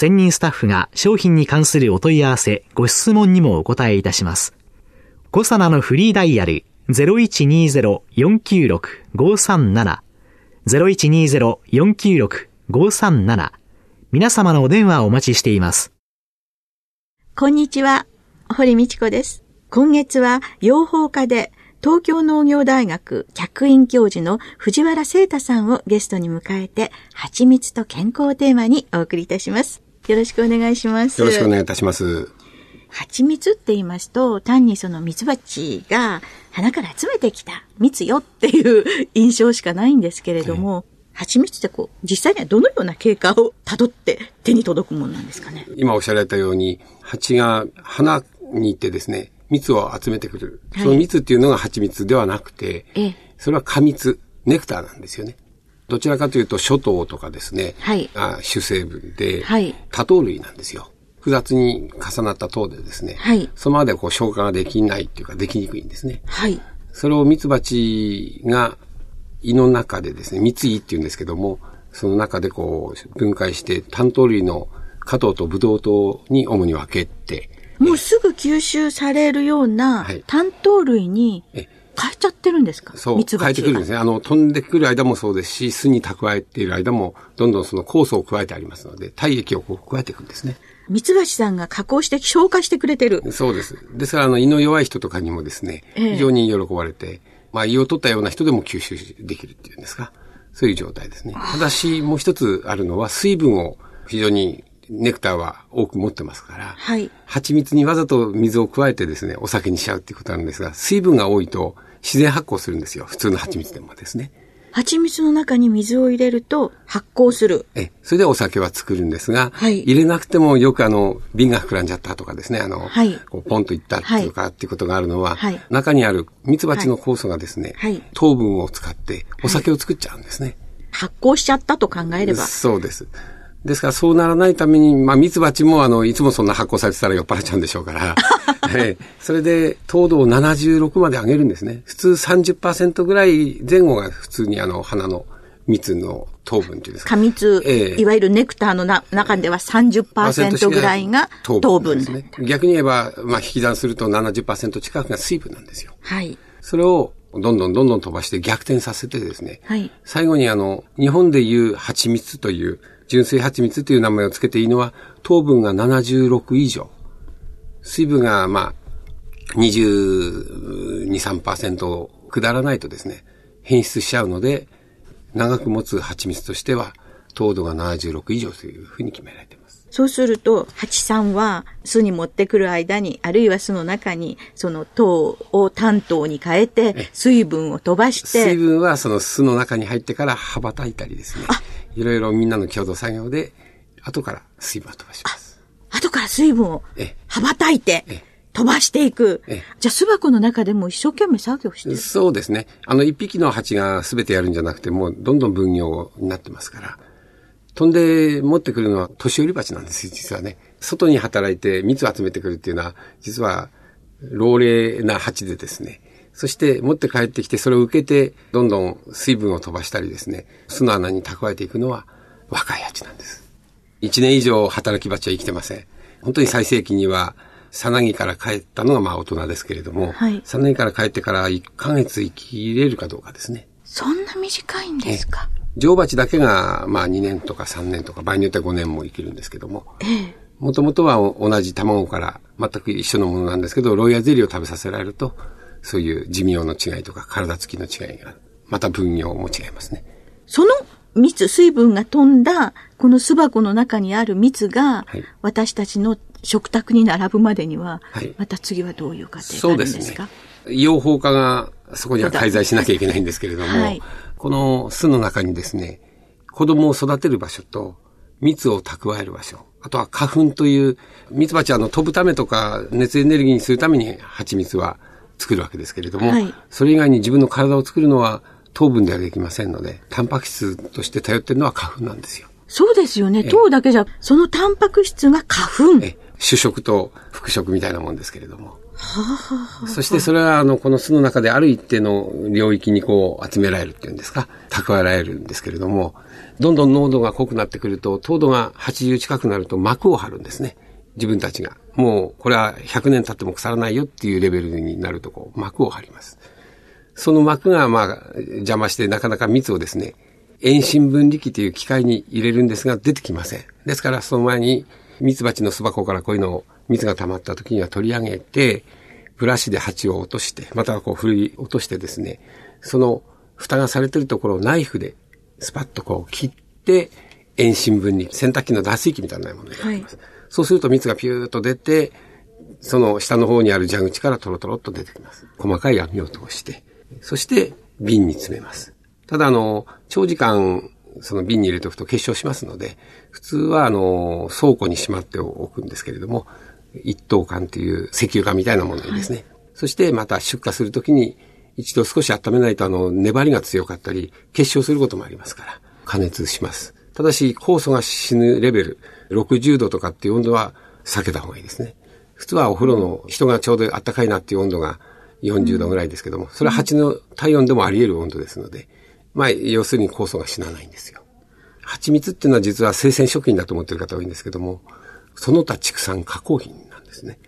専任スタッフが商品に関するお問い合わせ、ご質問にもお答えいたします。コサナのフリーダイヤル0120-496-537 0120-496-537皆様のお電話をお待ちしています。こんにちは、堀道子です。今月は養蜂家で東京農業大学客員教授の藤原聖太さんをゲストに迎えて、蜂蜜と健康をテーマにお送りいたします。よろしくお願いします。よろしくお願いいたします。蜂蜜って言いますと、単にその蜜蜂が花から集めてきた蜜よっていう印象しかないんですけれども、蜂蜜ってこう、実際にはどのような経過をたどって手に届くものなんですかね？今おっしゃられたように、蜂が花に行ってですね、蜜を集めてくる。はい、その蜜っていうのが蜂蜜ではなくて、それは果蜜、ネクターなんですよね。どちらかというと、諸糖とかですね、はい、あ主成分で、はい、多糖類なんですよ。複雑に重なった糖でですね、はい、そのまでこう消化ができないっていうか、できにくいんですね。はい、それを蜜蜂が胃の中でですね、蜜胃っていうんですけども、その中でこう分解して単糖類の加糖とブドウ糖に主に分けて、もうすぐ吸収されるような単糖類に変えちゃってるんですか？そう、変えてくるんですね。あの、飛んでくる間もそうですし、巣に蓄えている間も、どんどんその酵素を加えてありますので、体液をこう加えていくんですね。ミツバチさんが加工して消化してくれてる。そうです。ですから、あの、胃の弱い人とかにもですね、非常に喜ばれて、まあ、胃を取ったような人でも吸収できるっていうんですか？そういう状態ですね。ただし、もう一つあるのは、水分を非常にネクターは多く持ってますから、はい。蜂蜜にわざと水を加えてですね、お酒にしちゃうっていうことなんですが、水分が多いと自然発酵するんですよ。普通の蜂蜜でもですね。蜂蜜の中に水を入れると発酵する。え、それでお酒は作るんですが、はい、入れなくてもよくあの、瓶が膨らんじゃったとかですね、あの、はい、こうポンといったとかっていうことがあるのは、はい、中にある蜜蜂の酵素がですね、はい、糖分を使ってお酒を作っちゃうんですね。発酵しちゃったと考えれば。そうです。ですからそうならないために、まあ、蜜蜂もあの、いつもそんな発酵されてたら酔っ払っちゃうんでしょうから、えそれで糖度を76まで上げるんですね。普通30%ぐらい前後が普通にあの、花の蜜の糖分っていうんですか。果蜜、えー、いわゆるネクターのな中では30%ぐらいが糖分ですね。逆に言えば、まあ、引き算すると70%近くが水分なんですよ。はい。それをどんどんどんどん飛ばして逆転させてですね。はい。最後にあの、日本でいう蜂蜜という、純粋蜂蜜という名前を付けていいのは、糖分が76以上。水分が、まあ、22、3%下らないとですね、変質しちゃうので、長く持つ蜂蜜としては、糖度が76以上というふうに決められています。そうすると、蜂さんは巣に持ってくる間に、あるいは巣の中に、その糖を担当に変えて、水分を飛ばして。水分はその巣の中に入ってから羽ばたいたりですね。いろいろみんなの共同作業で、後から水分を飛ばします。後から水分を羽ばたいて、飛ばしていく。じゃあ巣箱の中でも一生懸命作業してるそうですね。あの、一匹の蜂が全てやるんじゃなくて、もうどんどん分業になってますから。飛んで持ってくるのは年寄り蜂なんですよ、実はね。外に働いて蜜を集めてくるっていうのは、実は老齢な蜂でですね。そして持って帰ってきてそれを受けてどんどん水分を飛ばしたりですね、巣の穴に蓄えていくのは若い蜂なんです。一年以上働き蜂は生きてません。本当に最盛期には、さなぎから帰ったのがまあ大人ですけれども、はい、さなぎから帰ってから1ヶ月生きれるかどうかですね。そんな短いんですか？女王蜂だけがまあ2年とか3年とか場合によっては5年も生きるんですけども、ええ、もともとは同じ卵から全く一緒のものなんですけど、ロイヤルゼリーを食べさせられると、そういう寿命の違いとか体つきの違いが、また分量も違いますね。その蜜、水分が飛んだ、この巣箱の中にある蜜が、はい、私たちの食卓に並ぶまでには、はい、また次はどういう過程があるんですか？そうですね。養蜂家がそこには滞在しなきゃいけないんですけれども、はい、この巣の中にですね、子供を育てる場所と蜜を蓄える場所、あとは花粉という、蜜蜂はの飛ぶためとか熱エネルギーにするために蜂蜜は作るわけですけれども、はい、それ以外に自分の体を作るのは糖分ではできませんので、タンパク質として頼ってるのは花粉なんですよ。そうですよね。糖だけじゃ、そのタンパク質が花粉。主食と副食みたいなもんですけれども。そしてそれは、あの、この巣の中である一定の領域にこう集められるっていうんですか、蓄えられるんですけれども、どんどん濃度が濃くなってくると、糖度が80近くなると膜を張るんですね。自分たちが。もう、これは100年経っても腐らないよっていうレベルになると、こう、膜を張ります。その膜が、まあ、邪魔してなかなか蜜をですね、遠心分離器という機械に入れるんですが、出てきません。ですから、その前に、蜜蜂の巣箱からこういうのを、蜜が溜まった時には取り上げて、ブラシで蜂を落として、またはこう振り落としてですね、その蓋がされてるところをナイフでスパッとこう切って、遠心分離、洗濯機の脱水機みたいなものになります。はい、そうすると蜜がピューッと出て、その下の方にある蛇口からトロトロっと出てきます。細かい網を通して、そして瓶に詰めます。ただあの、長時間その瓶に入れておくと結晶しますので、普通はあの、倉庫にしまっておくんですけれども、一等間という石油缶みたいなものにですね、はい、そしてまた出荷するときに一度少し温めないとあの、粘りが強かったり、結晶することもありますから、加熱します。ただし、酵素が死ぬレベル、60度とかっていう温度は避けた方がいいですね。普通はお風呂の人がちょうど暖かいなっていう温度が40度ぐらいですけども、それは蜂の体温でもあり得る温度ですので、まあ、要するに酵素が死なないんですよ。蜂蜜っていうのは実は生鮮食品だと思ってる方多いんですけども、その他畜産加工品なんですね。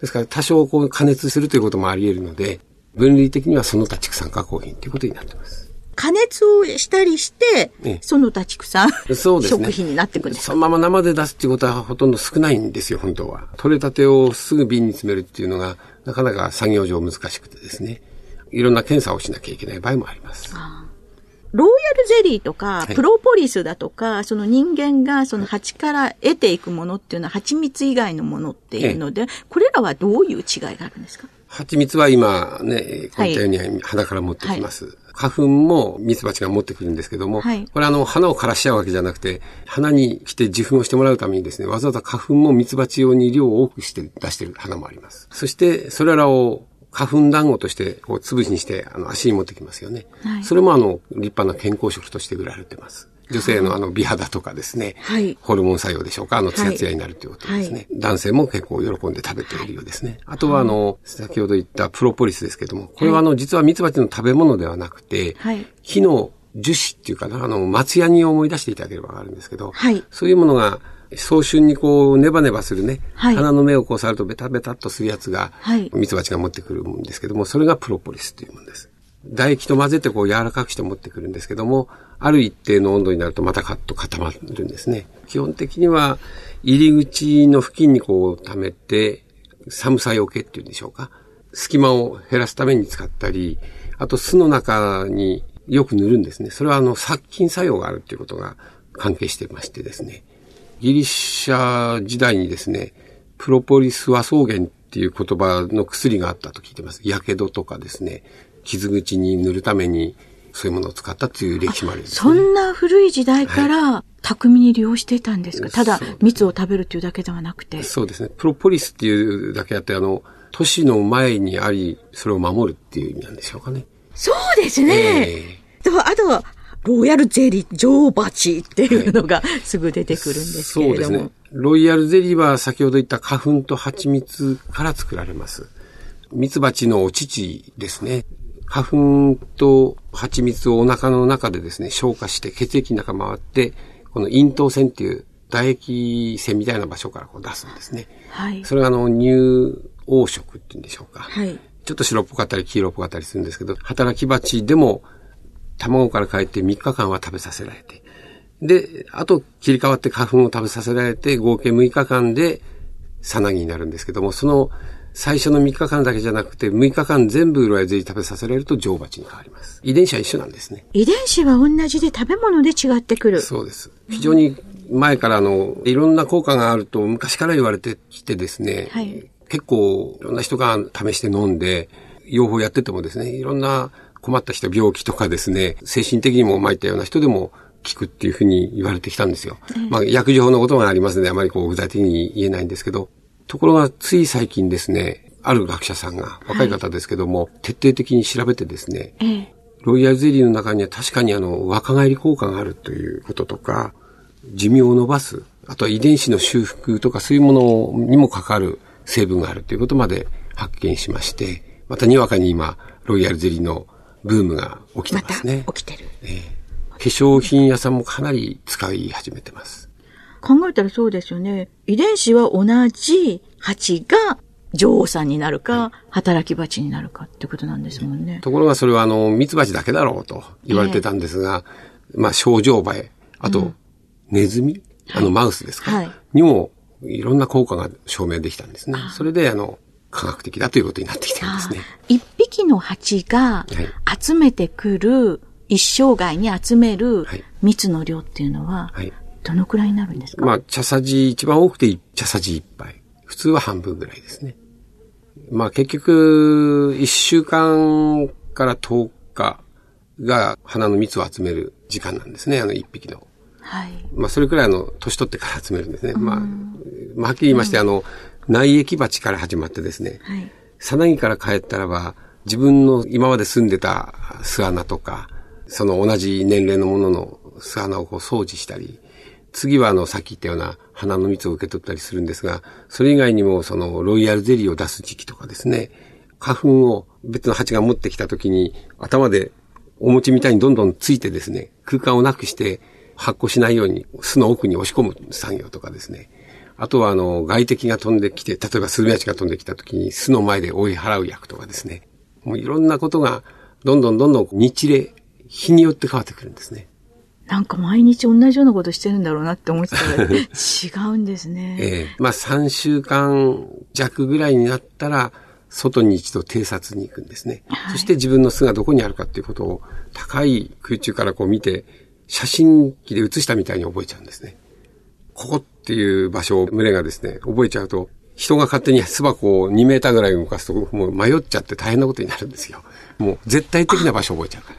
ですから多少こう加熱するということもあり得るので、分類的にはその他畜産加工品ということになっています。加熱をしたりして、その他畜産、そうですね、食品になってくるんですそのまま生で出すっていうことはほとんど少ないんですよ、本当は。取れたてをすぐ瓶に詰めるっていうのが、なかなか作業上難しくてですね、いろんな検査をしなきゃいけない場合もあります。ローヤルゼリーとか、プロポリスだとか、はい、その人間がその蜂から得ていくものっていうのは蜂蜜以外のものっていうので、これらはどういう違いがあるんですか？蜂蜜は今ね、こういったように鼻から持ってきます。はい、花粉も蜜蜂が持ってくるんですけども、はい、これあの、花を枯らしちゃうわけじゃなくて、花に来て受粉をしてもらうためにですね、わざわざ花粉も蜜蜂用に量を多くして出してる花もあります。そして、それらを花粉団子として、こう、粒にして、あの、足に持ってきますよね。はい、それもあの、立派な健康食として売られてます。女性のあの美肌とかですね、はい、ホルモン作用でしょうか、あのツヤツヤになるということですね、はい、男性も結構喜んで食べているようですね。あとはあの、先ほど言ったプロポリスですけども、これはあの、実は蜜蜂の食べ物ではなくて、木の樹脂っていうかな、あの、松ヤニを思い出していただければわかるんですけど、そういうものが早春にこう、ネバネバするね、はい、花の芽をこう触るとベタベタっとするやつが、はい、蜜蜂が持ってくるんですけども、それがプロポリスというものです。唾液と混ぜてこう柔らかくして持ってくるんですけども、ある一定の温度になるとまたカッと固まるんですね。基本的には入り口の付近にこう溜めて、寒さよけっていうんでしょうか。隙間を減らすために使ったり、あと巣の中によく塗るんですね。それはあの殺菌作用があるっていうことが関係してましてですね。ギリシャ時代にですね、プロポリス和草原っていう言葉の薬があったと聞いてます。やけどとかですね、傷口に塗るためにそういうものを使ったという歴史もあります、ね、そんな古い時代から、巧みに利用していたんですか、はい、ただ蜜を食べるというだけではなくて。そうですね。プロポリスっていうだけあって、あの、都市の前にあり、それを守るっていう意味なんでしょうかね。そうですね。えー、あとは、ロイヤルゼリー、女王蜂っていうのがすぐ出てくるんですけれども、はい、そうですね。ロイヤルゼリーは先ほど言った花粉と蜂蜜から作られます。蜜蜂のお乳ですね。花粉と蜂蜜をお腹の中でですね、消化して血液の中回って、この咽頭腺っていう唾液腺みたいな場所からこう出すんですね。はい。それがあの乳黄色っていうんでしょうか。はい。ちょっと白っぽかったり黄色っぽかったりするんですけど、働き蜂でも卵から帰って3日間は食べさせられて、で、あと切り替わって花粉を食べさせられて合計6日間でさなぎになるんですけども、その最初の3日間だけじゃなくて、6日間全部ロイヤルゼリー食べさせられると女王蜂に変わります。遺伝子は一緒なんですね。遺伝子は同じで食べ物で違ってくる。そうです。非常に前からあの、いろんな効果があると昔から言われてきてですね、はい、結構いろんな人が試して飲んで、養蜂やっててもですね、いろんな困った人、病気とかですね、精神的にも参ったような人でも効くっていうふうに言われてきたんですよ。まあ、薬事法のことがありますので、あまりこう具体的に言えないんですけど、ところがつい最近ですね、ある学者さんが、若い方ですけども、はい、徹底的に調べてですね、ええ、ロイヤルゼリーの中には確かにあの、若返り効果があるということとか、寿命を伸ばす、あとは遺伝子の修復とかそういうものにも関わる成分があるということまで発見しまして、またにわかに今、ロイヤルゼリーのブームが起きてますね。ま、起きてる。えー、化粧品屋さんもかなり使い始めてます。考えたらそうですよね。遺伝子は同じ蜂が女王さんになるか、働き蜂になるかってことなんですもんね。ところがそれはあの、蜜蜂だけだろうと言われてたんですが、えー、まあ、症状映え、あと、ネズミ、あの、マウスですか、はい、にも、いろんな効果が証明できたんですね。それで、あの、科学的だということになってきてるんですね。一匹の蜂が集めてくる、一生涯に集める蜜の量っていうのは、どのくらいになるんですか、まあ、茶さじ、一番多くて茶さじ一杯。普通は半分ぐらいですね。まあ結局、1週間から10日が花の蜜を集める時間なんですね、あの1匹の。はい。まあそれくらいの年取ってから集めるんですね。まあ、まあ、はっきり言いまして、あの、内液鉢から始まってですね、はい。さなぎから帰ったらば、自分の今まで住んでた巣穴とか、その同じ年齢のものの巣穴をこう掃除したり、次はあの、さっき言ったような花の蜜を受け取ったりするんですが、それ以外にもその、ロイヤルゼリーを出す時期とかですね、花粉を別の蜂が持ってきた時に、頭でお餅みたいにどんどんついてですね、空間をなくして発酵しないように巣の奥に押し込む作業とかですね。あとはあの、外敵が飛んできて、例えばスズメバチが飛んできた時に巣の前で追い払う役とかですね。もういろんなことが、どんどんどんどん日例、日によって変わってくるんですね。なんか毎日同じようなことしてるんだろうなって思ってたら違うんですね。ええー、まあ3週間弱ぐらいになったら、外に一度偵察に行くんですね。はい、そして自分の巣がどこにあるかっていうことを高い空中からこう見て、写真機で写したみたいに覚えちゃうんですね。ここっていう場所を群れがですね、覚えちゃうと、人が勝手に巣箱を2メーターぐらい動かすと、もう迷っちゃって大変なことになるんですよ。もう絶対的な場所を覚えちゃうから。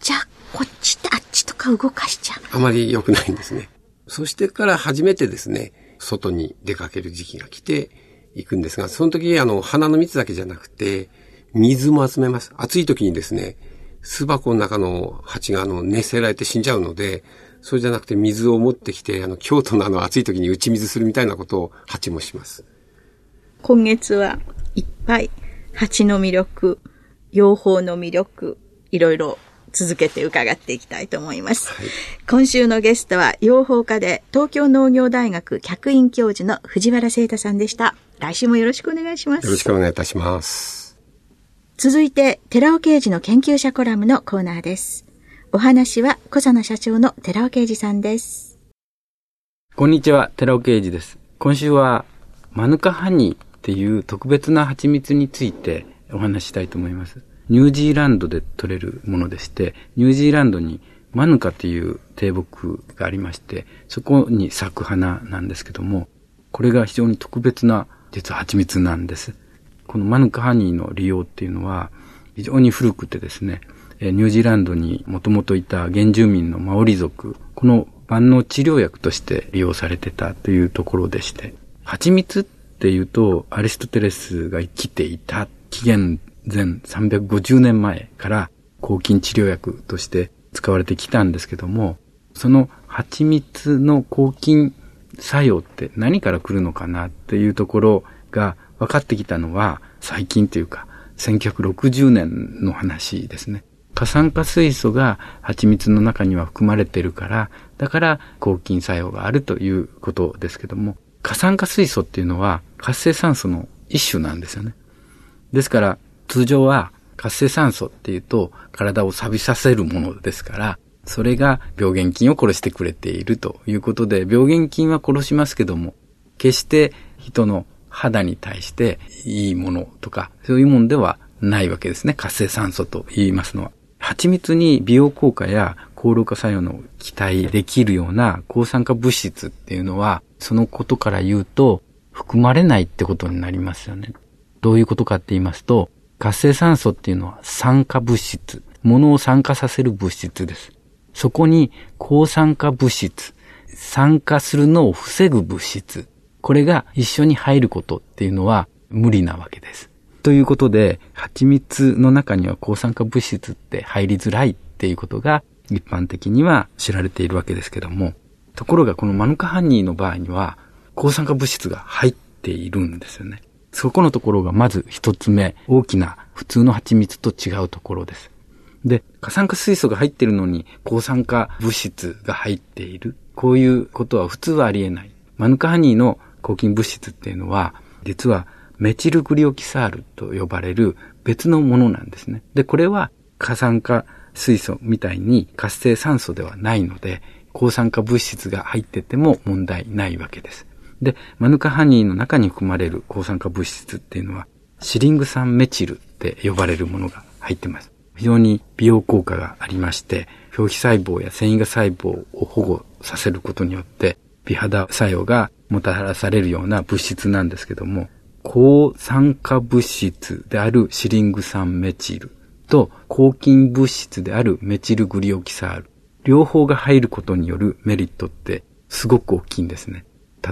じゃあ、こっちとあっちとか動かしちゃう。あまり良くないんですね。そしてから初めてですね、外に出かける時期が来て行くんですが、その時、あの、花の蜜だけじゃなくて、水も集めます。暑い時にですね、巣箱の中の蜂があの熱せられて死んじゃうので、それじゃなくて水を持ってきて、あの、京都のあの暑い時に打ち水するみたいなことを蜂もします。今月はいっぱい蜂の魅力、養蜂の魅力、いろいろ続けて伺っていきたいと思います。はい、今週のゲストは、養蜂家で東京農業大学客員教授の藤原聖太さんでした。来週もよろしくお願いします。よろしくお願いいたします。続いて、寺尾刑事の研究者コラムのコーナーです。お話は、小佐野社長の寺尾刑事さんです。こんにちは、寺尾刑事です。今週は、マヌカハニーっていう特別な蜂蜜についてお話したいと思います。ニュージーランドで取れるものでして、ニュージーランドにマヌカという低木がありまして、そこに咲く花なんですけども、これが非常に特別な実は蜂蜜なんです。このマヌカハニーの利用っていうのは非常に古くてですね、ニュージーランドにもともといた原住民のマオリ族、この万能治療薬として利用されてたというところでして、蜂蜜っていうとアリストテレスが生きていた紀元前350年前から抗菌治療薬として使われてきたんですけども、その蜂蜜の抗菌作用って何から来るのかなっていうところが分かってきたのは最近というか1960年の話ですね。過酸化水素が蜂蜜の中には含まれてるから、だから抗菌作用があるということですけども、過酸化水素っていうのは活性酸素の一種なんですよね。ですから通常は活性酸素っていうと体を錆びさせるものですから、それが病原菌を殺してくれているということで、病原菌は殺しますけども、決して人の肌に対していいものとか、そういうものではないわけですね。活性酸素と言いますのは。蜂蜜に美容効果や高老化作用の期待できるような抗酸化物質っていうのは、そのことから言うと、含まれないってことになりますよね。どういうことかって言いますと、活性酸素っていうのは酸化物質、物を酸化させる物質です。そこに抗酸化物質、酸化するのを防ぐ物質、これが一緒に入ることっていうのは無理なわけです。ということで、蜂蜜の中には抗酸化物質って入りづらいっていうことが一般的には知られているわけですけども、ところがこのマヌカハニーの場合には抗酸化物質が入っているんですよね。そこのところがまず一つ目、大きな普通の蜂蜜と違うところです。で、過酸化水素が入ってるのに抗酸化物質が入っている。こういうことは普通はありえない。マヌカハニーの抗菌物質っていうのは、実はメチルグリオキサールと呼ばれる別のものなんですね。で、これは過酸化水素みたいに活性酸素ではないので、抗酸化物質が入ってても問題ないわけです。で、マヌカハニーの中に含まれる抗酸化物質っていうのは、シリング酸メチルって呼ばれるものが入ってます。非常に美容効果がありまして、表皮細胞や繊維が細胞を保護させることによって、美肌作用がもたらされるような物質なんですけども、抗酸化物質であるシリング酸メチルと抗菌物質であるメチルグリオキサール、両方が入ることによるメリットってすごく大きいんですね。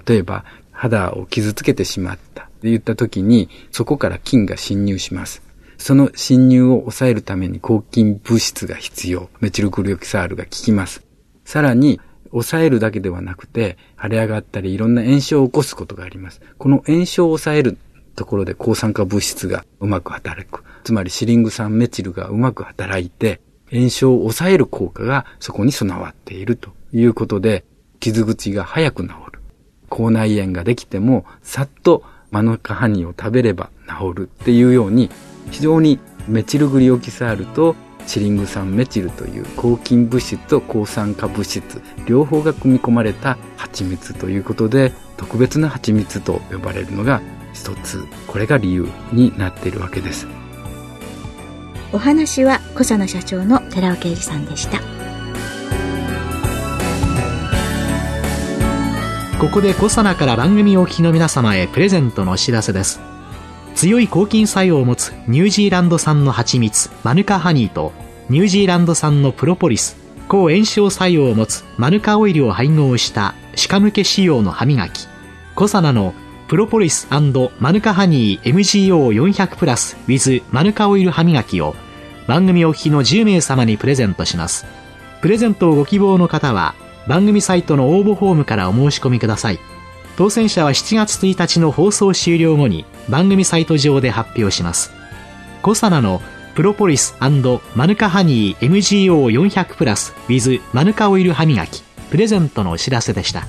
例えば、肌を傷つけてしまったって言った時に、そこから菌が侵入します。その侵入を抑えるために抗菌物質が必要。メチルグリオキサールが効きます。さらに、抑えるだけではなくて、腫れ上がったりいろんな炎症を起こすことがあります。この炎症を抑えるところで抗酸化物質がうまく働く。つまりシリング酸メチルがうまく働いて、炎症を抑える効果がそこに備わっているということで、傷口が早く治る。口内炎ができても、さっとマヌカハニを食べれば治るっていうように、非常にメチルグリオキサールとシリング酸メチルという抗菌物質と抗酸化物質両方が組み込まれた蜂蜜ということで特別な蜂蜜と呼ばれるのが一つこれが理由になっているわけです。お話は小佐野社長の寺尾啓二さんでした。ここで小佐奈から番組お聞きの皆様へプレゼントのお知らせです。強い抗菌作用を持つニュージーランド産の蜂蜜マヌカハニーとニュージーランド産のプロポリス抗炎症作用を持つマヌカオイルを配合した歯科向け仕様の歯磨きコサナのプロポリスマヌカハニー MGO400 プラス with マヌカオイル歯磨きを番組お聞きの10名様にプレゼントします。プレゼントをご希望の方は番組サイトの応募フォームからお申し込みください。当選者は7月1日の放送終了後に番組サイト上で発表します。コサナのプロポリスマヌカハニー MGO400 プラス with マヌカオイル歯磨きプレゼントのお知らせでした。